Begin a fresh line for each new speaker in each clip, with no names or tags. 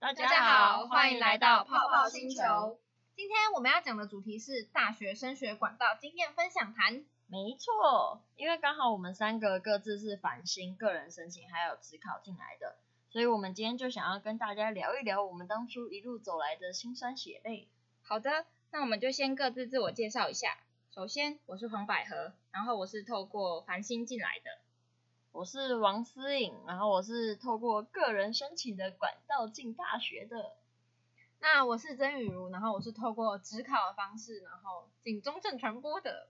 大家好，欢迎来到泡泡星球。
今天我们要讲的主题是大学升学管道经验分享谈。
没错，因为刚好我们三个各自是繁星个人申请还有职考进来的，所以我们今天就想要跟大家聊一聊我们当初一路走来的辛酸血泪。
好的，那我们就先各自自我介绍一下。首先，我是黄百合，然后我是透过繁星进来的。
我是王思颖，然后我是透过个人申请的管道进大学的。
那我是曾雨茹，然后我是透过职考的方式，然后进中正传播的。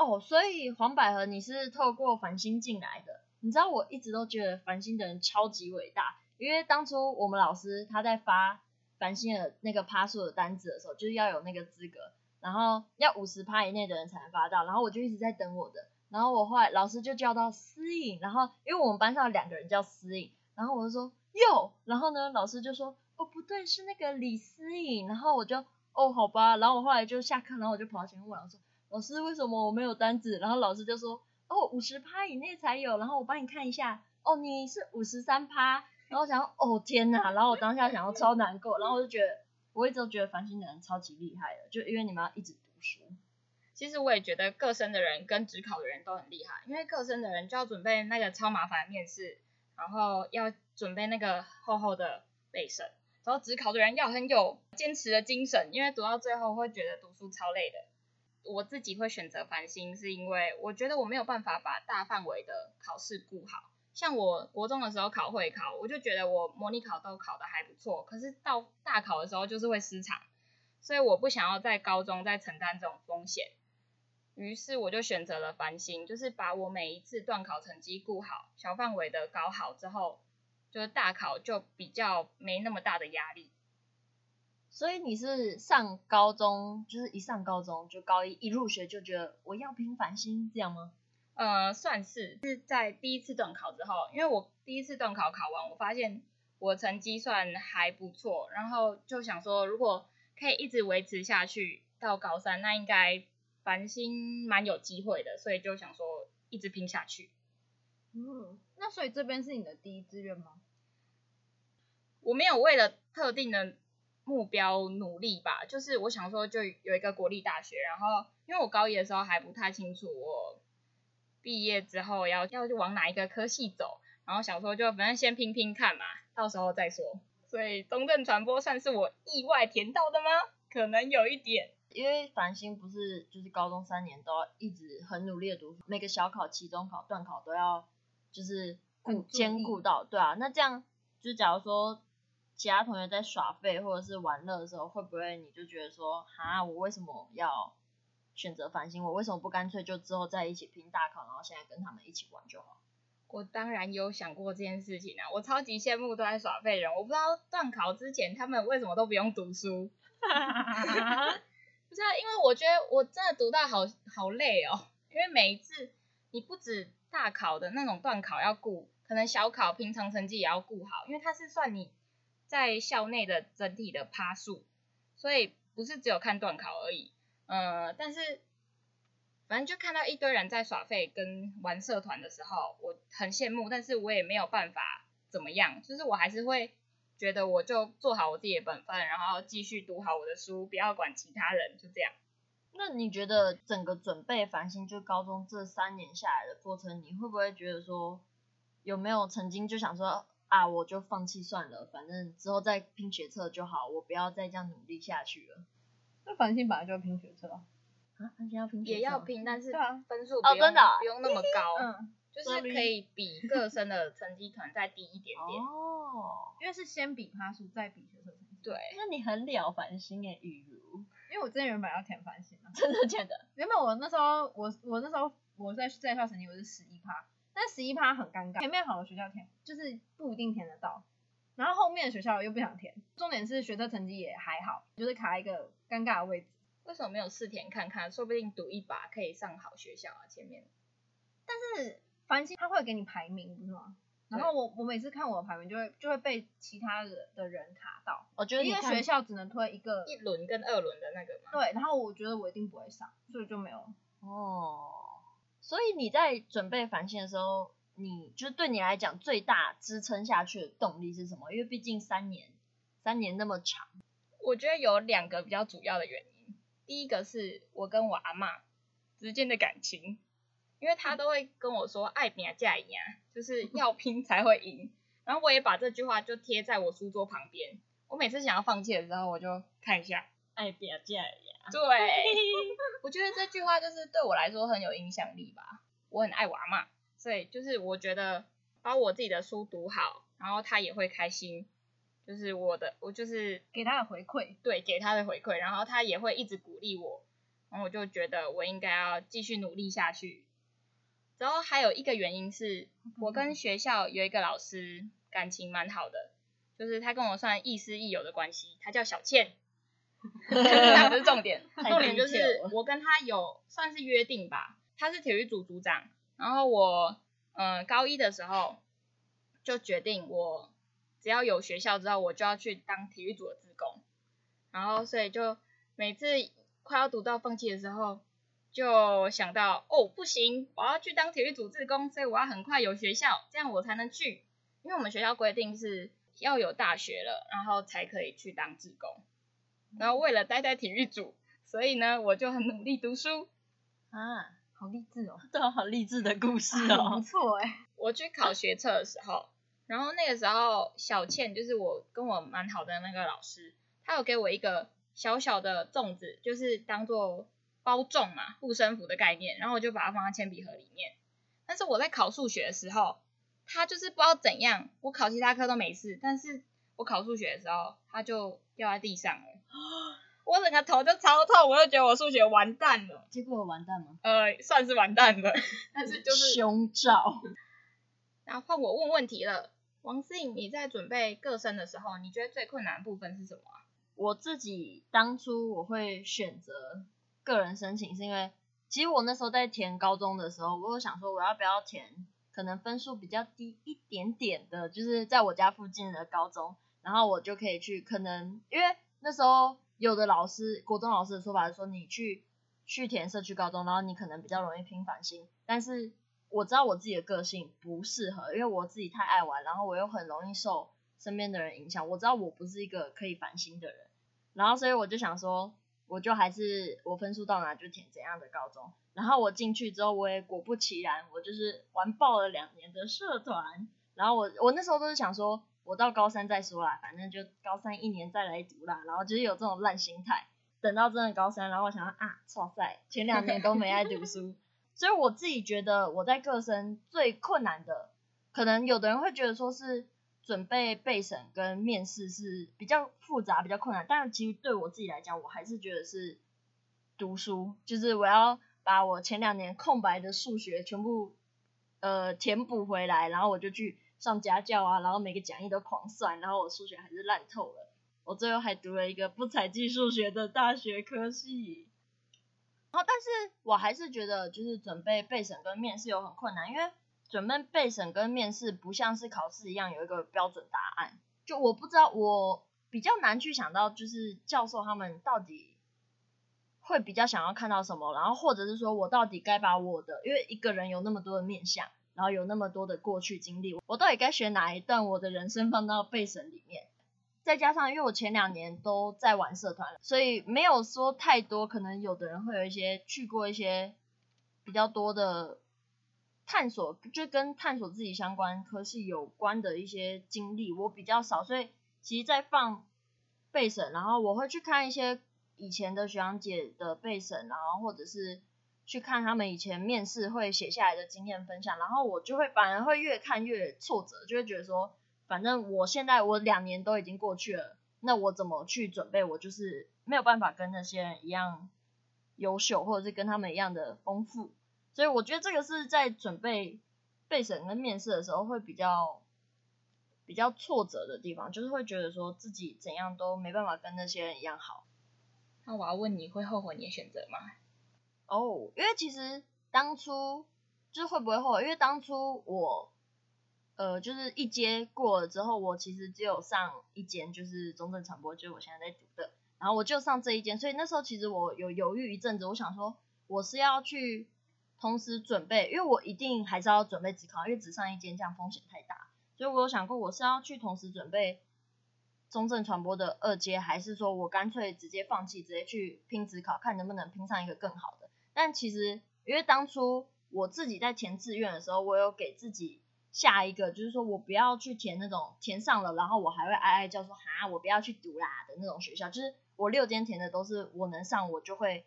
哦，所以黄百合你是透过繁星进来的。你知道我一直都觉得繁星的人超级伟大，因为当初我们老师他在发繁星的那个趴数的单子的时候，就是要有那个资格，然后要五十趴以内的人才能发到，然后我就一直在等我的。然后我后来老师就叫到思颖，然后因为我们班上有两个人叫思颖，然后我就说哟，然后呢老师就说哦不对，是那个李思颖，然后我就哦好吧，然后我后来就下课，然后我就跑到前面问老师，老师为什么我没有单子？然后老师就说哦五十趴以内才有，然后我帮你看一下，哦你是五十三趴，然后我想哦天哪，然后我当下想要超难过，然后我就觉得我一直都觉得繁星的人超级厉害的，就因为你们要一直读书。
其实我也觉得个申的人跟职考的人都很厉害，因为个申的人就要准备那个超麻烦的面试，然后要准备那个厚厚的备审，然后职考的人要很有坚持的精神，因为读到最后会觉得读书超累的。我自己会选择繁星，是因为我觉得我没有办法把大范围的考试顾好，像我国中的时候考会考，我就觉得我模拟考都考得还不错，可是到大考的时候就是会失常，所以我不想要在高中再承担这种风险。于是我就选择了繁星，就是把我每一次段考成绩顾好，小范围的搞好之后，就是大考就比较没那么大的压力。
所以你是上高中，就是一上高中就高一一入学就觉得我要拼繁星这样吗？
呃，算是是在第一次段考之后，因为我第一次段考考完，我发现我成绩算还不错，然后就想说如果可以一直维持下去到高三，那应该。繁星蛮有机会的，所以就想说一直拼下去。
嗯，那所以这边是你的第一志愿吗？
我没有为了特定的目标努力吧，就是我想说就有一个国立大学，然后因为我高一的时候还不太清楚我毕业之后要要去往哪一个科系走，然后想说就反正先拼拼看嘛，到时候再说。所以中正传播算是我意外填到的吗？可能有一点。
因为繁星不是就是高中三年都要一直很努力的读书，每个小考、期中考、段考都要就是顾兼顾到，对啊。那这样就是假如说其他同学在耍废或者是玩乐的时候，会不会你就觉得说，哈，我为什么要选择繁星？我为什么不干脆就之后再一起拼大考，然后现在跟他们一起玩就好？
我当然有想过这件事情啊，我超级羡慕都在耍废人，我不知道段考之前他们为什么都不用读书。不是啊，因为我觉得我真的读到好好累哦，因为每一次你不止大考的那种段考要顾，可能小考平常成绩也要顾好，因为它是算你在校内的整体的趴数，所以不是只有看段考而已。呃，但是反正就看到一堆人在耍废跟玩社团的时候，我很羡慕，但是我也没有办法怎么样，就是我还是会。觉得我就做好我自己的本分，然后继续读好我的书，不要管其他人，就这样。
那你觉得整个准备繁星就高中这三年下来的过程，你会不会觉得说，有没有曾经就想说啊，我就放弃算了，反正之后再拼学测就好，我不要再这样努力下去了？
那繁星本来就要拼学测啊，
繁星要拼学测
也要拼，但是分数
哦真的
不用那么高，嗯。就是可以比各生的成绩团再低一点点
哦，因为是先比趴数再比学测成绩。
对，
那你很了繁星诶，雨如。
因为我之前原本要填繁星啊，
真的假的？
原本我那时候我我那时候我在在校成绩我是十一趴，但十一趴很尴尬，前面好的学校填就是不一定填得到，然后后面的学校又不想填，重点是学测成绩也还好，就是卡一个尴尬的位置。
为什么没有试填看看？说不定赌一把可以上好学校啊，前面。
但是。繁星他会给你排名，不是吗？然后我我每次看我的排名就会就会被其他的的人卡到，
我觉得
因为学校只能推一个
一轮跟二轮的那个嘛。
对，然后我觉得我一定不会上，所以就没有。
哦，所以你在准备繁星的时候，你就是对你来讲最大支撑下去的动力是什么？因为毕竟三年，三年那么长。
我觉得有两个比较主要的原因，第一个是我跟我阿嬷之间的感情。因为他都会跟我说“爱拼才会赢”，就是 要拼才会赢。然后我也把这句话就贴在我书桌旁边。我每次想要放弃的时候，我就看一下“爱拼才会赢”。对，我觉得这句话就是对我来说很有影响力吧。我很爱我阿嬷，所以就是我觉得把我自己的书读好，然后他也会开心，就是我的，我就是
给他的回馈，
对，给他的回馈，然后他也会一直鼓励我，然后我就觉得我应该要继续努力下去。然后还有一个原因是，我跟学校有一个老师感情蛮好的，就是他跟我算亦师亦友的关系，他叫小倩，这不是重点，重点就是我跟他有算是约定吧，他是体育组组长，然后我嗯、呃、高一的时候就决定我只要有学校之后，我就要去当体育组的职工，然后所以就每次快要读到放弃的时候。就想到哦，不行，我要去当体育组志工，所以我要很快有学校，这样我才能去。因为我们学校规定是要有大学了，然后才可以去当志工。然后为了待在体育组，所以呢，我就很努力读书
啊，
好励志哦，
对，好励志的故事哦，
啊、不错哎。
我去考学测的时候，然后那个时候小倩就是我跟我蛮好的那个老师，他有给我一个小小的粽子，就是当做。包粽嘛，护身符的概念，然后我就把它放在铅笔盒里面。但是我在考数学的时候，它就是不知道怎样，我考其他科都没事，但是我考数学的时候，它就掉在地上了。我整个头就超痛，我就觉得我数学完蛋了。
结果我完蛋吗？
呃，算是完蛋了，但是就是
胸罩。
然后换我问问题了，王思颖，你在准备各申的时候，你觉得最困难的部分是什么啊？
我自己当初我会选择。个人申请是因为，其实我那时候在填高中的时候，我有想说我要不要填可能分数比较低一点点的，就是在我家附近的高中，然后我就可以去。可能因为那时候有的老师，国中老师的说法是说，你去去填社区高中，然后你可能比较容易拼繁星。但是我知道我自己的个性不适合，因为我自己太爱玩，然后我又很容易受身边的人影响。我知道我不是一个可以繁星的人，然后所以我就想说。我就还是我分数到哪就填怎样的高中，然后我进去之后，我也果不其然，我就是玩爆了两年的社团，然后我我那时候都是想说，我到高三再说啦，反正就高三一年再来读啦，然后就是有这种烂心态，等到真的高三，然后我想说啊，哇塞，前两年都没爱读书，所以我自己觉得我在个申最困难的，可能有的人会觉得说是。准备备审跟面试是比较复杂、比较困难，但其实对我自己来讲，我还是觉得是读书，就是我要把我前两年空白的数学全部呃填补回来，然后我就去上家教啊，然后每个讲义都狂算，然后我数学还是烂透了，我最后还读了一个不采计数学的大学科系，然后但是我还是觉得就是准备备审跟面试有很困难，因为。准备备审跟面试不像是考试一样有一个标准答案，就我不知道，我比较难去想到，就是教授他们到底会比较想要看到什么，然后或者是说我到底该把我的，因为一个人有那么多的面相，然后有那么多的过去经历，我到底该选哪一段我的人生放到备审里面？再加上因为我前两年都在玩社团，所以没有说太多，可能有的人会有一些去过一些比较多的。探索就跟探索自己相关科系有关的一些经历，我比较少，所以其实，在放备审，然后我会去看一些以前的学长姐的备审，然后或者是去看他们以前面试会写下来的经验分享，然后我就会反而会越看越挫折，就会觉得说，反正我现在我两年都已经过去了，那我怎么去准备？我就是没有办法跟那些人一样优秀，或者是跟他们一样的丰富。所以我觉得这个是在准备备审跟面试的时候会比较比较挫折的地方，就是会觉得说自己怎样都没办法跟那些人一样好。
那我要问你会后悔你的选择吗？
哦，因为其实当初就是会不会后悔？因为当初我呃，就是一阶过了之后，我其实只有上一间，就是中正传播，就是我现在在读的。然后我就上这一间，所以那时候其实我有犹豫一阵子，我想说我是要去同时准备，因为我一定还是要准备职考，因为只上一间这样风险太大，所以我有想过我是要去同时准备中正传播的二阶，还是说我干脆直接放弃，直接去拼职考，看能不能拼上一个更好的。但其实因为当初我自己在填志愿的时候，我有给自己下一个，就是说我不要去填那种填上了，然后我还会哀哀叫说哈，我不要去读啦的那种学校，就是。我六间填的都是我能上，我就会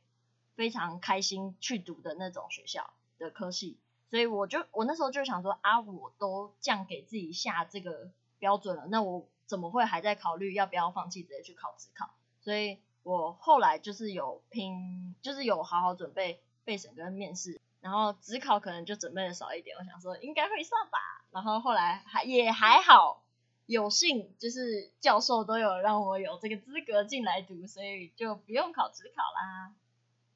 非常开心去读的那种学校的科系，所以我就我那时候就想说啊，我都这样给自己下这个标准了，那我怎么会还在考虑要不要放弃直接去考指考？所以我后来就是有拼，就是有好好准备备审跟面试，然后指考可能就准备的少一点，我想说应该会上吧，然后后来还也还好。有幸就是教授都有让我有这个资格进来读，所以就不用考职考啦。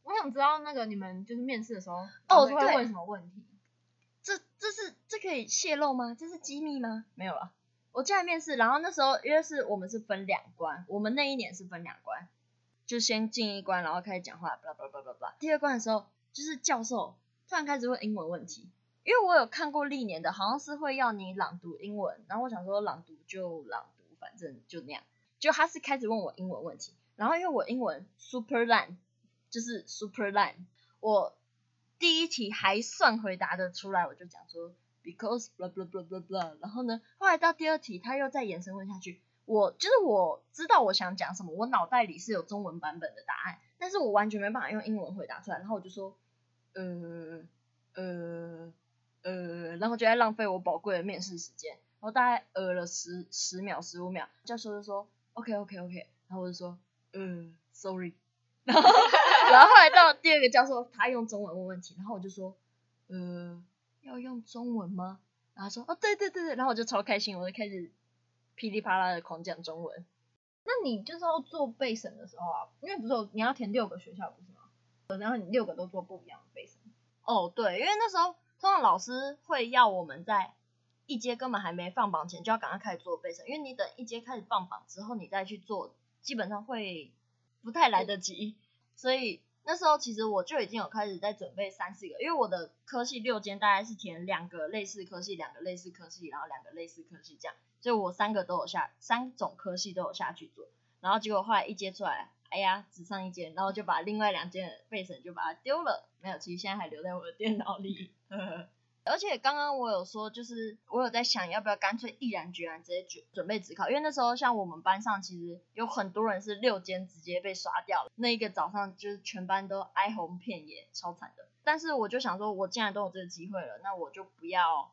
我想知道那个你们就是面试的时候
哦，
会问什么问题？
这这是这可以泄露吗？这是机密吗？没有了。我进来面试，然后那时候因为是我们是分两关，我们那一年是分两关，就先进一关，然后开始讲话，巴拉巴拉巴拉巴拉。第二关的时候，就是教授突然开始问英文问题。因为我有看过历年的，好像是会要你朗读英文，然后我想说朗读就朗读，反正就那样。就他是开始问我英文问题，然后因为我英文 super 烂，就是 super 烂，我第一题还算回答的出来，我就讲说 because blah blah blah blah blah，然后呢，后来到第二题他又再延伸问下去，我就是我知道我想讲什么，我脑袋里是有中文版本的答案，但是我完全没办法用英文回答出来，然后我就说，呃呃。呃，然后就在浪费我宝贵的面试时间，然后大概呃了十十秒十五秒，教授就说 OK OK OK，然后我就说呃 Sorry，然后然后后来到第二个教授，他用中文问问题，然后我就说呃要用中文吗？然后说哦对对对对，然后我就超开心，我就开始噼里啪啦的狂讲中文。
那你就是要做备审的时候啊，因为不是说你要填六个学校不是吗？然后你六个都做不一样的备审。
哦对，因为那时候。通常老师会要我们在一阶根本还没放榜前就要赶快开始做备审，因为你等一阶开始放榜之后，你再去做，基本上会不太来得及。所以那时候其实我就已经有开始在准备三四个，因为我的科系六间大概是填两个类似科系，两个类似科系，然后两个类似科系这样，所以我三个都有下，三种科系都有下去做。然后结果后来一接出来，哎呀，只上一间，然后就把另外两间备审就把它丢了，没有，其实现在还留在我的电脑里。呵呵而且刚刚我有说，就是我有在想，要不要干脆毅然决然直接准准备指考，因为那时候像我们班上其实有很多人是六间直接被刷掉了，那一个早上就是全班都哀鸿遍野，超惨的。但是我就想说，我既然都有这个机会了，那我就不要，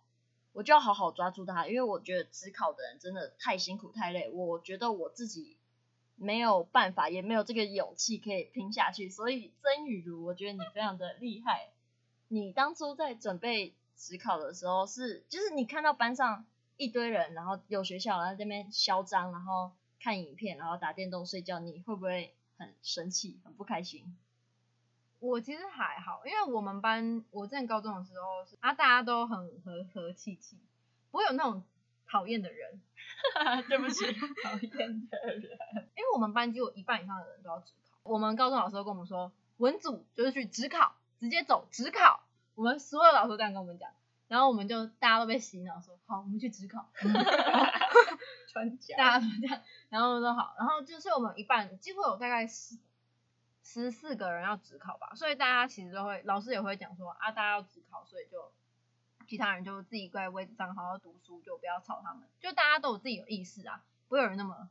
我就要好好抓住它，因为我觉得指考的人真的太辛苦太累，我觉得我自己没有办法，也没有这个勇气可以拼下去。所以曾雨茹，我觉得你非常的厉害。你当初在准备指考的时候是，就是你看到班上一堆人，然后有学校，然后在那边嚣张，然后看影片，然后打电动睡觉，你会不会很生气、很不开心？
我其实还好，因为我们班我之前高中的时候是啊，大家都很和和气气，不会有那种讨厌的人。
对不起，讨厌的人。
因为我们班只有一半以上的人都要职考，我们高中老师都跟我们说，文组就是去职考。直接走职考，我们所有老师都这样跟我们讲，然后我们就大家都被洗脑说好，我们去职考，
专家，
大家都这样，然后说好，然后就是我们一半，几乎有大概十十四个人要指考吧，所以大家其实都会，老师也会讲说啊，大家要指考，所以就其他人就自己在位置上好好读书，就不要吵他们，就大家都有自己有意识啊，不会有人那么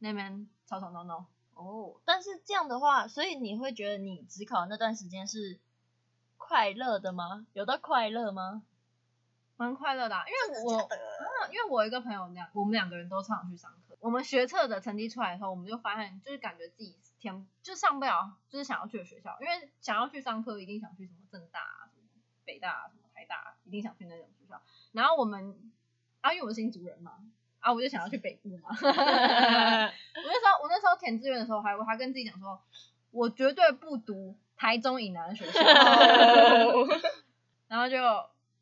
那边吵吵闹闹。
哦，但是这样的话，所以你会觉得你指考那段时间是。快乐的吗？有的快乐吗？
蛮快乐的、啊，因为我，嗯，因为我一个朋友那样，我们两个人都常常去上课。我们学测的成绩出来以后，我们就发现，就是感觉自己填就上不了，就是想要去的学校，因为想要去上课，一定想去什么正大啊、什么北大啊、什么台大、啊，一定想去那种学校。然后我们，啊，因为我是新竹人嘛，啊，我就想要去北部嘛。我那时候，我那时候填志愿的时候，还我还跟自己讲说，我绝对不读。台中以南的学校，然后就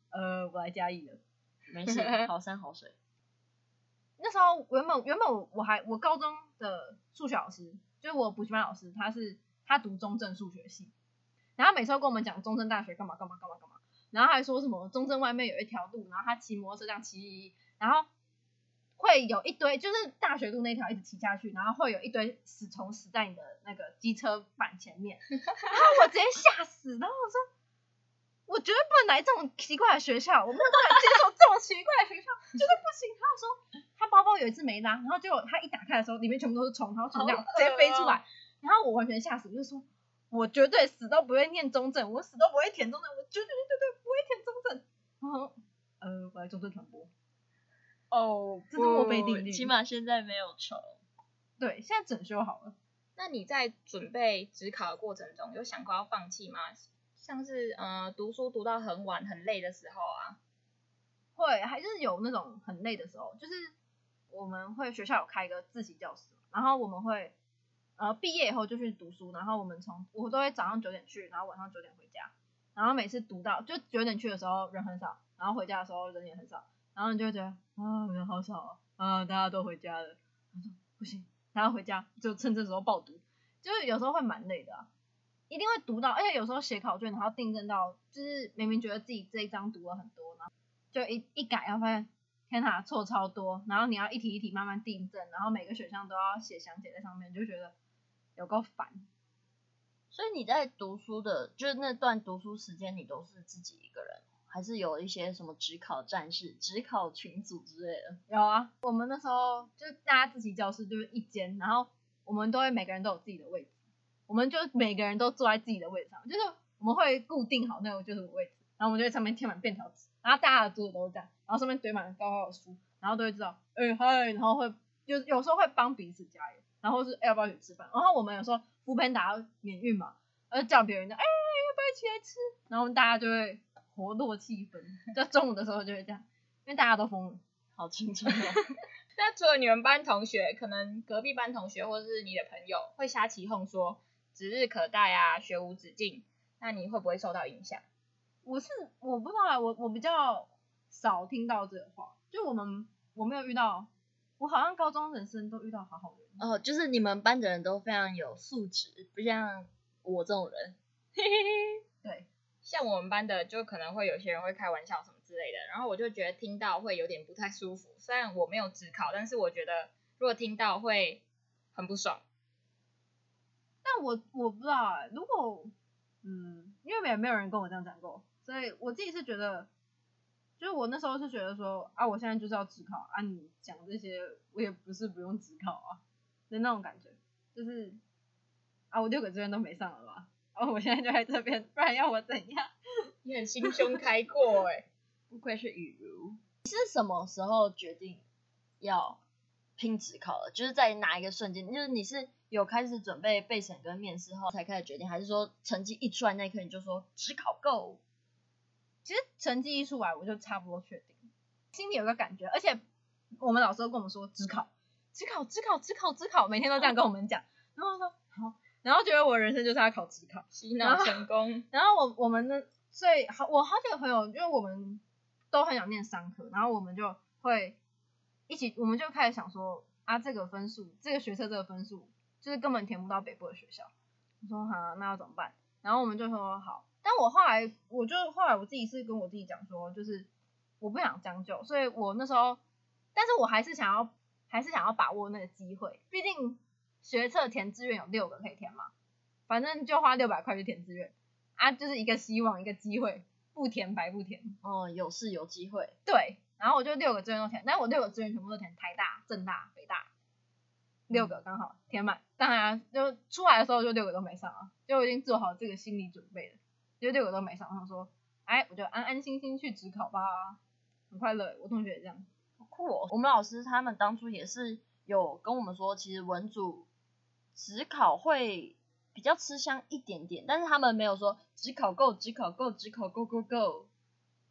呃，我来嘉义了，
没事，好山好水。
那时候原本原本我还我高中的数学老师就是我补习班老师，他是他读中正数学系，然后每次都跟我们讲中正大学干嘛干嘛干嘛干嘛，然后还说什么中正外面有一条路，然后他骑摩托车这样骑，然后会有一堆就是大学路那条一直骑下去，然后会有一堆死虫死在你的那个机车板前面，然后我直接吓死，然后我说。我绝对不能来这种奇怪的学校，我没有办法接受这种奇怪的学校，绝对不行。他说他包包有一次没拉，然后结果他一打开的时候，里面全部都是虫，然后虫这样直接飞出来，然后我完全吓死，就是说我绝对死都不会念中正，我死都不会填中正，我绝对绝对不会填中正。然后呃，我来中正传播。
哦，
这是墨菲定律。
起码现在没有愁。
对，现在整修好了。
那你在准备职考的过程中，有想过要放弃吗？像是呃读书读到很晚很累的时候啊，
会还是有那种很累的时候，就是我们会学校有开一个自习教室，然后我们会呃毕业以后就去读书，然后我们从我都会早上九点去，然后晚上九点回家，然后每次读到就九点去的时候人很少，然后回家的时候人也很少，然后你就会觉得啊人好少啊，啊大家都回家了，他说不行，大家回家就趁这时候爆读，就是有时候会蛮累的啊。一定会读到，而且有时候写考卷，然后订正到，就是明明觉得自己这一章读了很多，然后就一一改，然后发现天哪，错超多，然后你要一题一题慢慢订正，然后每个选项都要写详解在上面，就觉得有够烦。
所以你在读书的，就是那段读书时间，你都是自己一个人，还是有一些什么指考战士、指考群组之类的？
有啊，我们那时候就是大家自习教室就是一间，然后我们都会每个人都有自己的位置。我们就每个人都坐在自己的位置上，就是我们会固定好那个就是位置，然后我们就在上面贴满便条纸，然后大家的桌子都是这样，然后上面堆满了高高的书，然后都会知道，哎、欸、嗨，然后会就有时候会帮彼此加油，然后是、要不要一起吃饭，然后我们有时候 foodpanda 免运嘛，而叫别人的，哎、要不要一起来吃，然后大家就会活络气氛，在中午的时候就会这样，因为大家都疯了，好轻松哦。
那除了你们班同学，可能隔壁班同学或者是你的朋友会瞎起哄说。指日可待啊，学无止境。那你会不会受到影响？
我是我不知道啊，我我比较少听到这个话。就我们我没有遇到，我好像高中人生都遇到好好人。
哦，就是你们班的人都非常有素质，不像我这种人。嘿嘿嘿。
对，
像我们班的就可能会有些人会开玩笑什么之类的，然后我就觉得听到会有点不太舒服。虽然我没有指考，但是我觉得如果听到会很不爽。
但我我不知道，如果嗯，因为也没有人跟我这样讲过，所以我自己是觉得，就是我那时候是觉得说啊，我现在就是要自考啊，你讲这些我也不是不用自考啊，就那种感觉，就是啊，我六个志愿都没上了吧，然后我现在就在这边，不然要我怎样？
你很心胸开阔哎，
不愧是雨如。你是什么时候决定要拼职考的？就是在哪一个瞬间？就是你是。有开始准备备审跟面试后才开始决定，还是说成绩一出来那一刻你就说职考 go？
其实成绩一出来我就差不多确定，心里有个感觉，而且我们老师都跟我们说只考，只考，只考，只考，只考，每天都这样跟我们讲。然后说好，然后觉得我人生就是要考职考，
洗脑成功。
然后我我们呢，最好，我好几个朋友，因为我们都很想念商科，然后我们就会一起，我们就开始想说啊，这个分数，这个学测这个分数。就是根本填不到北部的学校，我说好，那要怎么办？然后我们就说好，但我后来我就后来我自己是跟我自己讲说，就是我不想将就，所以我那时候，但是我还是想要还是想要把握那个机会，毕竟学测填志愿有六个可以填嘛，反正就花六百块去填志愿啊，就是一个希望一个机会，不填白不填，
哦，有是有机会，
对，然后我就六个志愿都填，但我六个志愿全部都填台大、政大、北大。六个刚好填满，当然就出来的时候就六个都没上啊，就已经做好这个心理准备了，就六个都没上，然后说，哎，我就安安心心去职考吧，很快乐。我同学也这样，
好酷哦。我们老师他们当初也是有跟我们说，其实文组指考会比较吃香一点点，但是他们没有说指考 go，指考 go，指考 go go go。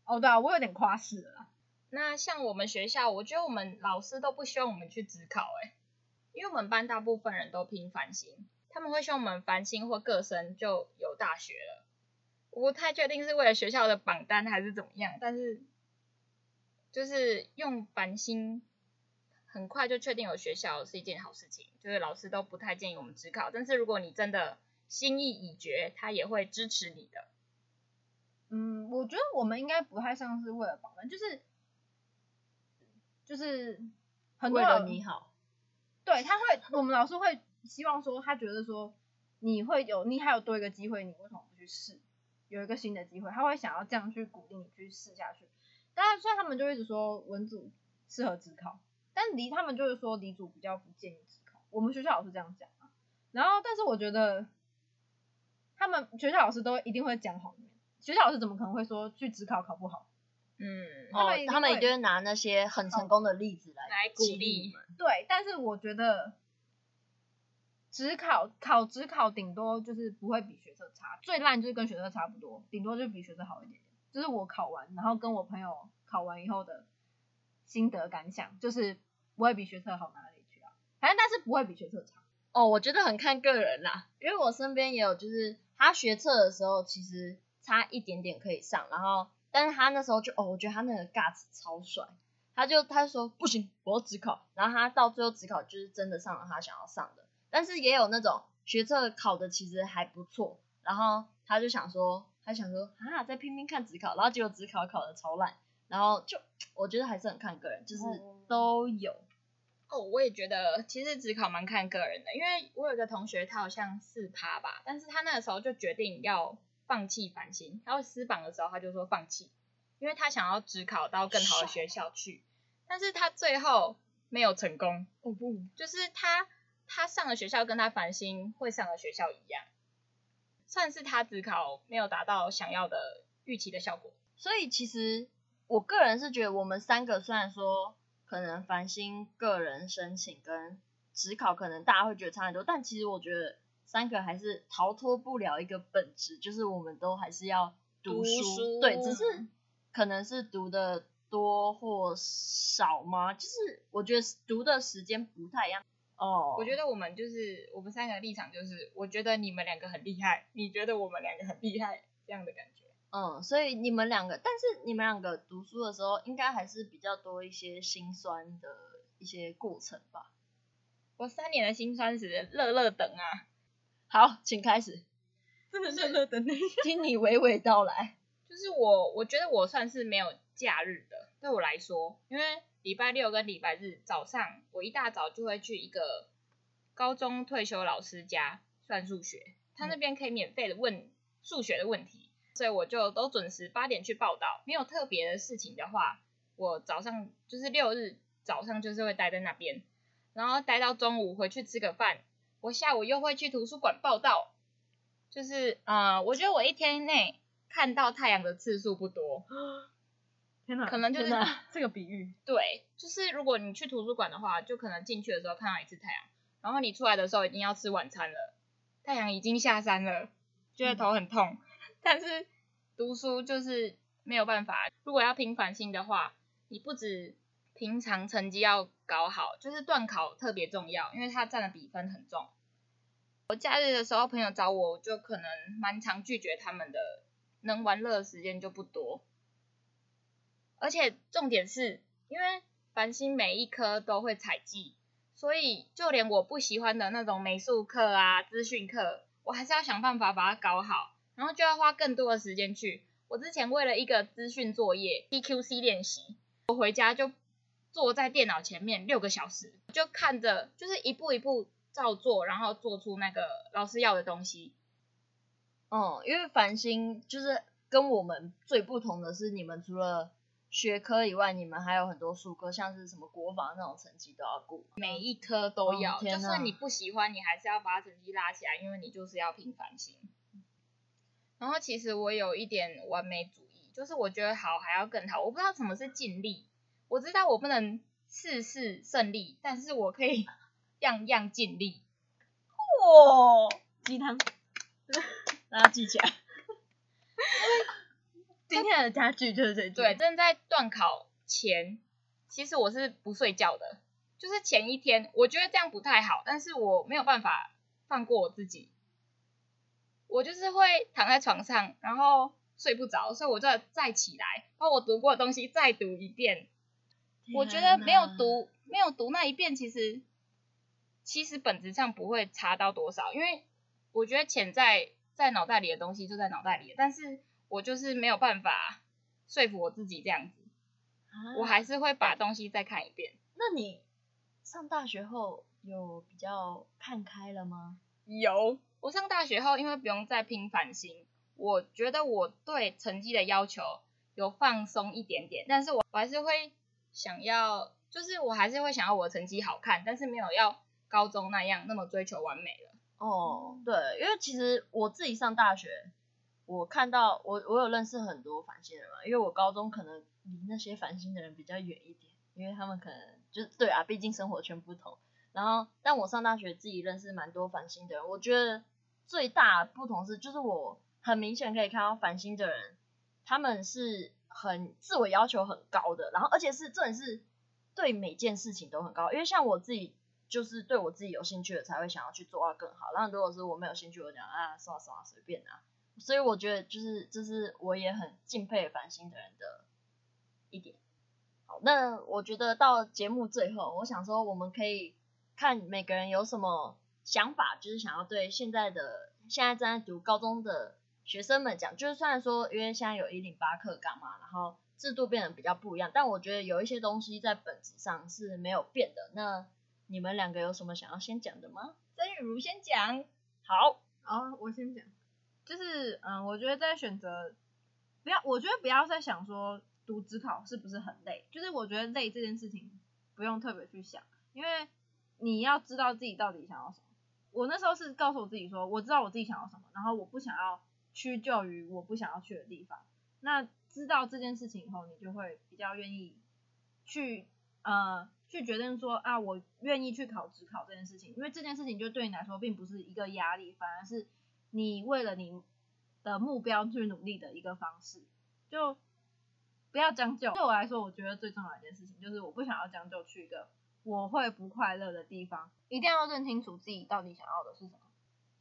哦，对啊，我有点夸饰了。
那像我们学校，我觉得我们老师都不希望我们去指考，哎。因为我们班大部分人都拼繁星，他们会希望我们繁星或各生就有大学了。我不太确定是为了学校的榜单还是怎么样，但是就是用繁星，很快就确定有学校是一件好事情，就是老师都不太建议我们只考，但是如果你真的心意已决，他也会支持你的。
嗯，我觉得我们应该不太像是为了保证，就是就是很多
为了你好，
对，他会，我们老师会希望说，他觉得说你会有，你还有多一个机会，你为什么不去试？有一个新的机会，他会想要这样去鼓励你去试下去。但是虽然他们就一直说文组适合自考。但离他们就是说理组比较不建议我们学校老师这样讲啊。然后，但是我觉得他们学校老师都一定会讲好。学校老师怎么可能会说去职考考不好？
嗯，
他们他们一定会拿那些很成功的例子来
来鼓励。
对，但是我觉得职考考职考顶多就是不会比学测差，最烂就是跟学测差不多，顶多就比学测好一点点。就是我考完，然后跟我朋友考完以后的心得感想，就是。不会比学测好哪里？反正但是不会比学测差。
哦，我觉得很看个人啦，因为我身边也有，就是他学测的时候其实差一点点可以上，然后但是他那时候就哦，我觉得他那个 guts 超帅，他就他就说不行，我要只考，然后他到最后只考就是真的上了他想要上的，但是也有那种学测考的其实还不错，然后他就想说，他想说啊，再拼拼看只考，然后结果只考考的超烂，然后就我觉得还是很看个人，就是都有。
哦，我也觉得其实职考蛮看个人的，因为我有个同学，他好像四趴吧，但是他那个时候就决定要放弃繁星，然后私榜的时候他就说放弃，因为他想要职考到更好的学校去，但是他最后没有成功，哦不，就是他他上的学校跟他繁星会上的学校一样，算是他职考没有达到想要的预期的效果，
所以其实我个人是觉得我们三个虽然说。可能繁星个人申请跟职考，可能大家会觉得差很多，但其实我觉得三个还是逃脱不了一个本质，就是我们都还是要读书，读书对，只是可能是读的多或少吗？就是我觉得读的时间不太一样。哦，
我觉得我们就是我们三个立场就是，我觉得你们两个很厉害，你觉得我们两个很厉害，这样的感觉。
嗯，所以你们两个，但是你们两个读书的时候，应该还是比较多一些心酸的一些过程吧？
我三年的心酸史，乐乐等啊。
好，请开始。
真的乐乐等，
听你娓娓道来。
就是我，我觉得我算是没有假日的，对我来说，因为礼拜六跟礼拜日早上，我一大早就会去一个高中退休老师家算数学，他那边可以免费的问数学的问题。所以我就都准时八点去报道，没有特别的事情的话，我早上就是六日早上就是会待在那边，然后待到中午回去吃个饭，我下午又会去图书馆报道，就是呃，我觉得我一天内看到太阳的次数不多，
天哪，
可能就是
这个比喻，
对，就是如果你去图书馆的话，就可能进去的时候看到一次太阳，然后你出来的时候已经要吃晚餐了，太阳已经下山了，觉得头很痛。嗯但是读书就是没有办法，如果要拼繁星的话，你不止平常成绩要搞好，就是段考特别重要，因为它占的比分很重。我假日的时候朋友找我，我就可能蛮常拒绝他们的，能玩乐的时间就不多。而且重点是，因为繁星每一科都会采集，所以就连我不喜欢的那种美术课啊、资讯课，我还是要想办法把它搞好。然后就要花更多的时间去。我之前为了一个资讯作业 TQC 练习，我回家就坐在电脑前面六个小时，就看着就是一步一步照做，然后做出那个老师要的东西。
哦、嗯，因为繁星就是跟我们最不同的是，你们除了学科以外，你们还有很多术科，像是什么国防那种成绩都要顾，
每一科都要。
哦、
就算你不喜欢，你还是要把成绩拉起来，因为你就是要拼繁星。然后其实我有一点完美主义，就是我觉得好还要更好。我不知道什么是尽力，我知道我不能事事胜利，但是我可以 样样尽力。
哇，鸡汤，大家记起来。今天的家具就是这句。
对，正在段考前，其实我是不睡觉的，就是前一天，我觉得这样不太好，但是我没有办法放过我自己。我就是会躺在床上，然后睡不着，所以我就再起来，把我读过的东西再读一遍，我觉得没有读没有读那一遍，其实其实本质上不会差到多少，因为我觉得潜在在脑袋里的东西就在脑袋里，但是我就是没有办法说服我自己这样子，啊、我还是会把东西再看一遍。
那你上大学后有比较看开了吗？
有，我上大学后因为不用再拼繁星，我觉得我对成绩的要求有放松一点点，但是我还是会想要，就是我还是会想要我的成绩好看，但是没有要高中那样那么追求完美了。
哦，对，因为其实我自己上大学，我看到我我有认识很多繁星人嘛，因为我高中可能离那些繁星的人比较远一点，因为他们可能就对啊，毕竟生活圈不同。然后，但我上大学自己认识蛮多繁星的人，我觉得最大不同是，就是我很明显可以看到繁星的人，他们是很自我要求很高的，然后而且是这种是对每件事情都很高，因为像我自己就是对我自己有兴趣的才会想要去做到更好，然后如果是我没有兴趣，我讲啊算了算了随便啊，所以我觉得就是这、就是我也很敬佩繁星的人的一点。好，那我觉得到节目最后，我想说我们可以。看每个人有什么想法，就是想要对现在的现在正在读高中的学生们讲，就是虽然说因为现在有一零八课纲嘛，然后制度变得比较不一样，但我觉得有一些东西在本质上是没有变的。那你们两个有什么想要先讲的吗？
曾雨如先讲。
好，
啊，我先讲。就是嗯，我觉得在选择不要，我觉得不要再想说读职考是不是很累，就是我觉得累这件事情不用特别去想，因为。你要知道自己到底想要什么。我那时候是告诉我自己说，我知道我自己想要什么，然后我不想要屈就于我不想要去的地方。那知道这件事情以后，你就会比较愿意去呃去决定说啊，我愿意去考指考这件事情，因为这件事情就对你来说并不是一个压力，反而是你为了你的目标去努力的一个方式。就不要将就。对我来说，我觉得最重要一件事情就是我不想要将就去一个。我会不快乐的地方，一定要认清楚自己到底想要的是什么，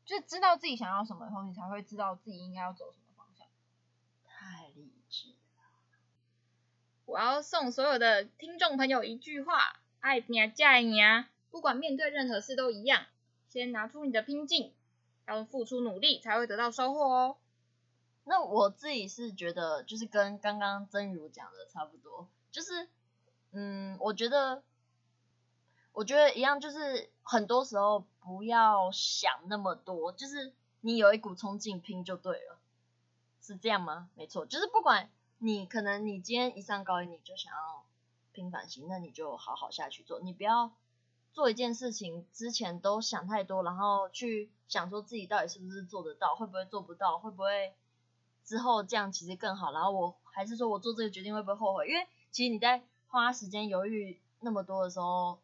就是知道自己想要什么以后，你才会知道自己应该要走什么方向。
太励志了！
我要送所有的听众朋友一句话：爱拼才会赢，不管面对任何事都一样，先拿出你的拼劲，要付出努力才会得到收获哦。
那我自己是觉得，就是跟刚刚曾如讲的差不多，就是，嗯，我觉得。我觉得一样，就是很多时候不要想那么多，就是你有一股冲劲拼就对了，是这样吗？没错，就是不管你可能你今天一上高一你就想要拼反星，那你就好好下去做，你不要做一件事情之前都想太多，然后去想说自己到底是不是做得到，会不会做不到，会不会之后这样其实更好，然后我还是说我做这个决定会不会后悔？因为其实你在花时间犹豫那么多的时候。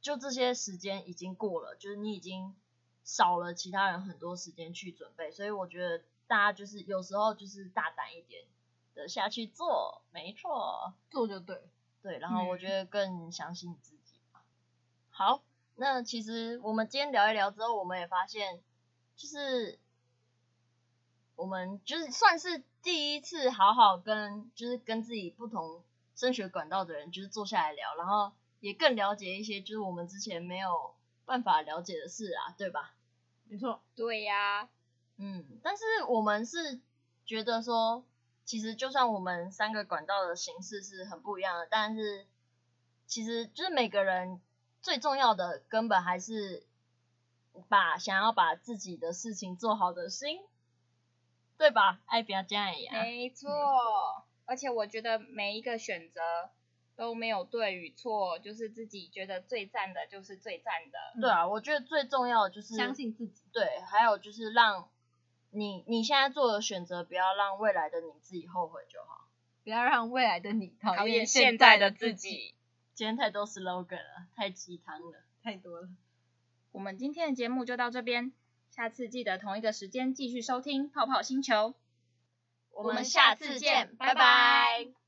就这些时间已经过了，就是你已经少了其他人很多时间去准备，所以我觉得大家就是有时候就是大胆一点的下去做，没错，
做就对，
对，然后我觉得更相信自己吧。好，那其实我们今天聊一聊之后，我们也发现，就是我们就是算是第一次好好跟就是跟自己不同升学管道的人，就是坐下来聊，然后。也更了解一些，就是我们之前没有办法了解的事啊，对吧？
没错，
对呀，
嗯，但是我们是觉得说，其实就算我们三个管道的形式是很不一样的，但是其实就是每个人最重要的根本还是把想要把自己的事情做好的心，对吧？爱拼才会赢，
没错，嗯，而且我觉得每一个选择。都没有对与错，就是自己觉得最赞的，就是最赞的。
嗯、对啊，我觉得最重要的就是
相信自己。
对，还有就是让你你现在做的选择，不要让未来的你自己后悔就好。
不要让未来的你讨厌
现在的自己。
今天太多 slogan 了，太鸡汤了，
太多了。
我们今天的节目就到这边，下次记得同一个时间继续收听泡泡星球。
我们下次见，拜拜。拜拜。